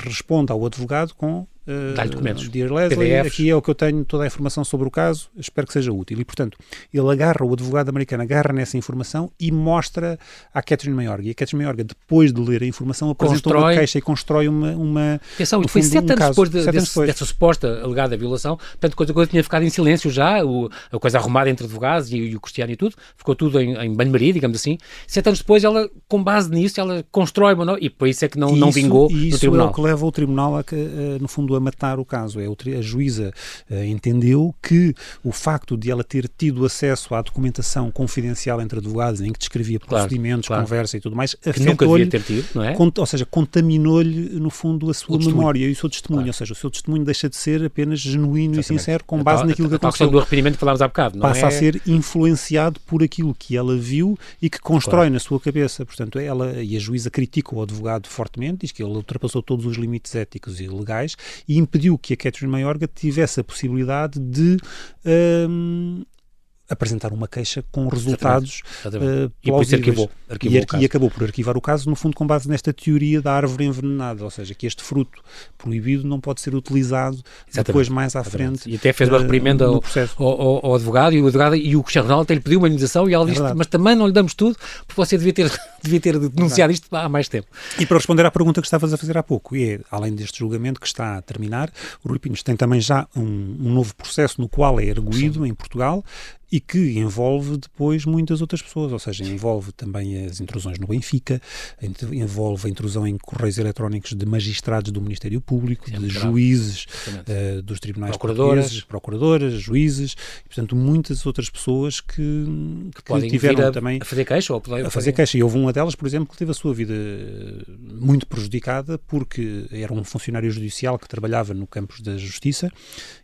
responde ao advogado com Dá-lhe documentos. Dear Leslie, PDFs. aqui é o que eu tenho, toda a informação sobre o caso, espero que seja útil. E, portanto, ele agarra, o advogado americano agarra nessa informação e mostra à Catherine Mayorga. E a Catherine Mayorga, depois de ler a informação, apresentou Constrói- uma queixa e constrói uma... uma Atenção, isto foi fundo, sete um anos caso. depois, de- Sete anos desse- depois. dessa suposta alegada violação. Portanto, coisa, coisa tinha ficado em silêncio já, o- a coisa arrumada entre advogados e, e o Cristiano e tudo, ficou tudo em, em banho-maria, digamos assim. Sete anos depois, ela, com base nisso, ela constrói uma e por isso é que não, E não isso- vingou e no isso tribunal. é o que leva o tribunal, a, que, eh, no fundo, a matar o caso. É a juíza eh, entendeu que o facto de ela ter tido acesso à documentação confidencial entre advogados, em que descrevia Claro, procedimentos, claro. conversa e tudo mais, que nunca devia ter tido, não é? Ou seja, contaminou-lhe, no fundo, a sua memória e o seu testemunho. Claro. Ou seja, o seu testemunho deixa de ser apenas genuíno e Exatamente. sincero com A base tal- naquilo que a tal questão aconteceu. do arrependimento que falámos há bocado. Não Passa é? a ser influenciado por aquilo que ela viu e que constrói na sua cabeça. Portanto, ela e a juíza critica o advogado fortemente, diz que ele ultrapassou todos os limites éticos e legais e impediu que a Catherine Mayorga tivesse a possibilidade de hum, apresentar uma queixa com resultados Exatamente. uh, E isso plausíveis. arquivou, arquivou e, e acabou por arquivar o caso, no fundo, com base nesta teoria da árvore envenenada, ou seja, que este fruto proibido não pode ser utilizado Exatamente. depois mais à frente. E até fez uma uh, reprimenda no ao, ao, ao- advogado e o advogado e o Cristiano Ronaldo até lhe pediu uma indenização e ela É disse, verdade. mas também não lhe damos tudo porque você devia ter, devia ter denunciado isto há mais tempo. E para responder à pergunta que estavas a fazer há pouco, e é, além deste julgamento que está a terminar, o Rui Pinhos tem também já um, um novo processo no qual é arguído em Portugal e que envolve depois muitas outras pessoas, ou seja, envolve também as intrusões no Benfica, envolve a intrusão em correios eletrónicos de magistrados do Ministério Público, é de juízes eh, dos tribunais Procuradoras. procuradoras, juízes, e, portanto, muitas outras pessoas que, que, Podem tiveram a, também a fazer queixa ou poder- a fazer queixa. E houve uma delas, por exemplo, que teve a sua vida eh, muito prejudicada porque era um funcionário judicial que trabalhava no campus da Justiça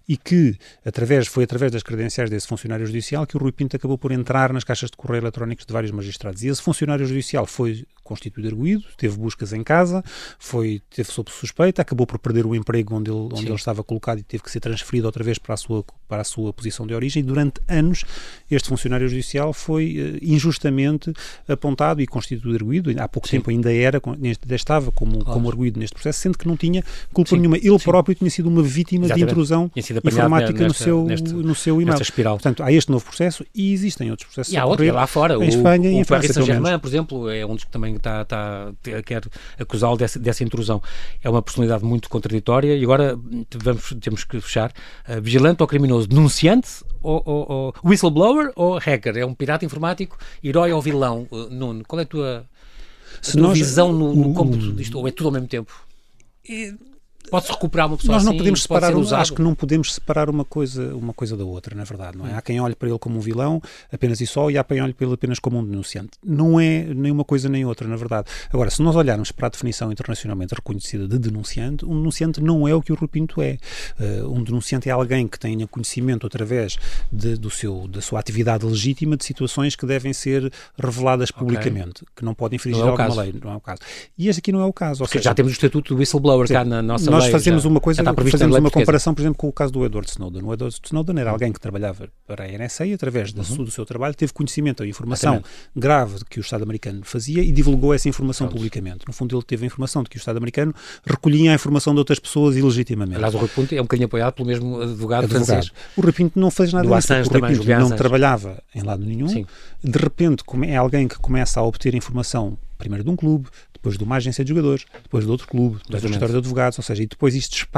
e que, através, foi através das credenciais desse funcionário judicial que o Rui Pinto acabou por entrar nas caixas de correio eletrónicos de vários magistrados. E esse funcionário judicial foi constituído arguído, teve buscas em casa, foi, teve sob suspeita, acabou por perder o emprego onde, ele, onde Sim. ele estava colocado e teve que ser transferido outra vez para a sua, para a sua posição de origem. E durante anos, este funcionário judicial foi eh, injustamente apontado e constituído arguído. Há pouco Sim. tempo ainda era, ainda estava como, Claro. como arguído neste processo, sendo que não tinha culpa Sim, nenhuma. Ele próprio tinha sido uma vítima Exatamente. de intrusão informática no, nesta- seu, neste- no seu e-mail. espiral. Portanto, há este novo processo e existem outros processos E há outro, lá fora. em o, Espanha e o em França, Paris pelo Saint-Germain, por exemplo, é um dos que também está, está, quer acusá-lo dessa, dessa intrusão. É uma personalidade muito contraditória e agora hum, vamos, temos que fechar. Uh, vigilante ou criminoso? Denunciante ou, ou- ou whistleblower ou hacker? É um pirata informático, herói ou vilão? Uh, Nuno, qual é a tua, a tua nós- visão no, no o- disto? Ou é tudo ao mesmo tempo? Pode-se recuperar uma pessoa Nós não assim, podemos pode separar, um- acho que não podemos separar uma coisa, uma coisa da outra, na verdade, não é? Há quem olhe para ele como um vilão, apenas e só, e há quem olhe para ele apenas como um denunciante. Não é nem uma coisa nem outra, na verdade. Agora, se nós olharmos para a definição internacionalmente reconhecida de denunciante, um denunciante não é o que o Rui Pinto é. Uh, um denunciante é alguém que tenha conhecimento através de, do seu, da sua atividade legítima de situações que devem ser reveladas publicamente, que não podem infringir Não é alguma caso. lei. Não é o caso. E este aqui não é o caso. Ou Porque seja, já temos o estatuto do whistleblower cá na nossa nós fazemos já- uma coisa, fazemos uma comparação, por exemplo, com o caso do Edward Snowden. O Edward Snowden era alguém que trabalhava para a NSA e, através su- do seu trabalho, teve conhecimento da informação Exatamente. grave que o Estado americano fazia e divulgou essa informação Pronto. publicamente. No fundo, ele teve a informação de que o Estado americano recolhia a informação de outras pessoas ilegitimamente. Aliás, o Rui Pinto é um bocadinho apoiado pelo mesmo advogado, Advogado. francês. O Rui Pinto não fez nada Do disso. Assange O Rui também, Pinto não trabalhava em lado nenhum. Sim. De repente é alguém que começa a obter informação primeiro de um clube, depois de uma agência de jogadores, depois de outro clube, depois de um Exatamente. escritório de advogados, ou seja, e depois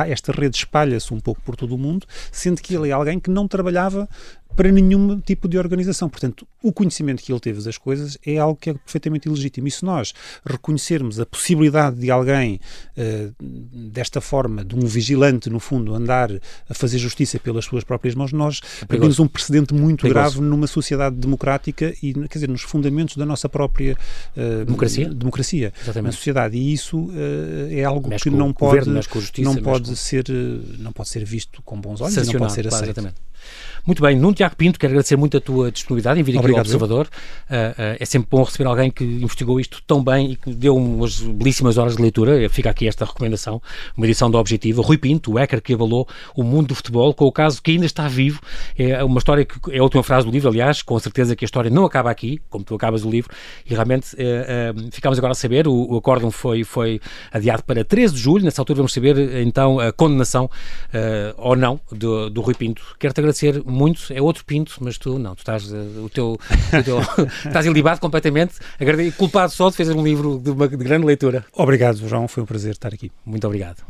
esta rede espalha-se um pouco por todo o mundo, sendo que ele é alguém que não trabalhava para nenhum tipo de organização. Portanto, o conhecimento que ele teve das coisas é algo que é perfeitamente ilegítimo. E se nós reconhecermos a possibilidade de alguém, eh, desta forma, de um vigilante, no fundo, andar a fazer justiça pelas suas próprias mãos, nós abrimos um precedente muito grave numa sociedade democrática e, quer dizer, nos fundamentos da nossa própria eh, Democracia? democracia na Exatamente. sociedade. E isso eh, é algo Mexe que não pode, governo, justiça, não pode ser, não pode ser visto com bons olhos e não pode ser claro, aceito. exatamente. Muito bem, Nuno Tiago Pinto, quero agradecer muito a tua disponibilidade em vir aqui Obrigado, ao Observador. Uh, uh, é sempre bom receber alguém que investigou isto tão bem e que deu umas belíssimas horas de leitura. Fica aqui esta recomendação, uma edição do Objetivo. Rui Pinto, o hacker que abalou o mundo do futebol, com o caso que ainda está vivo. É uma história que é a última frase do livro, aliás, com certeza que a história não acaba aqui, como tu acabas o livro, e realmente uh, ficamos agora a saber, o, o acórdão foi, foi adiado para 13 de julho, nessa altura vamos saber então a condenação ou não do, do Rui Pinto. Quero-te agradecer muito, é outro Pinto, mas tu não, tu estás, uh, o teu, o teu estás ilibado completamente, culpado só de fazer um livro de, uma, de grande leitura. Obrigado, João, foi um prazer estar aqui. Muito obrigado.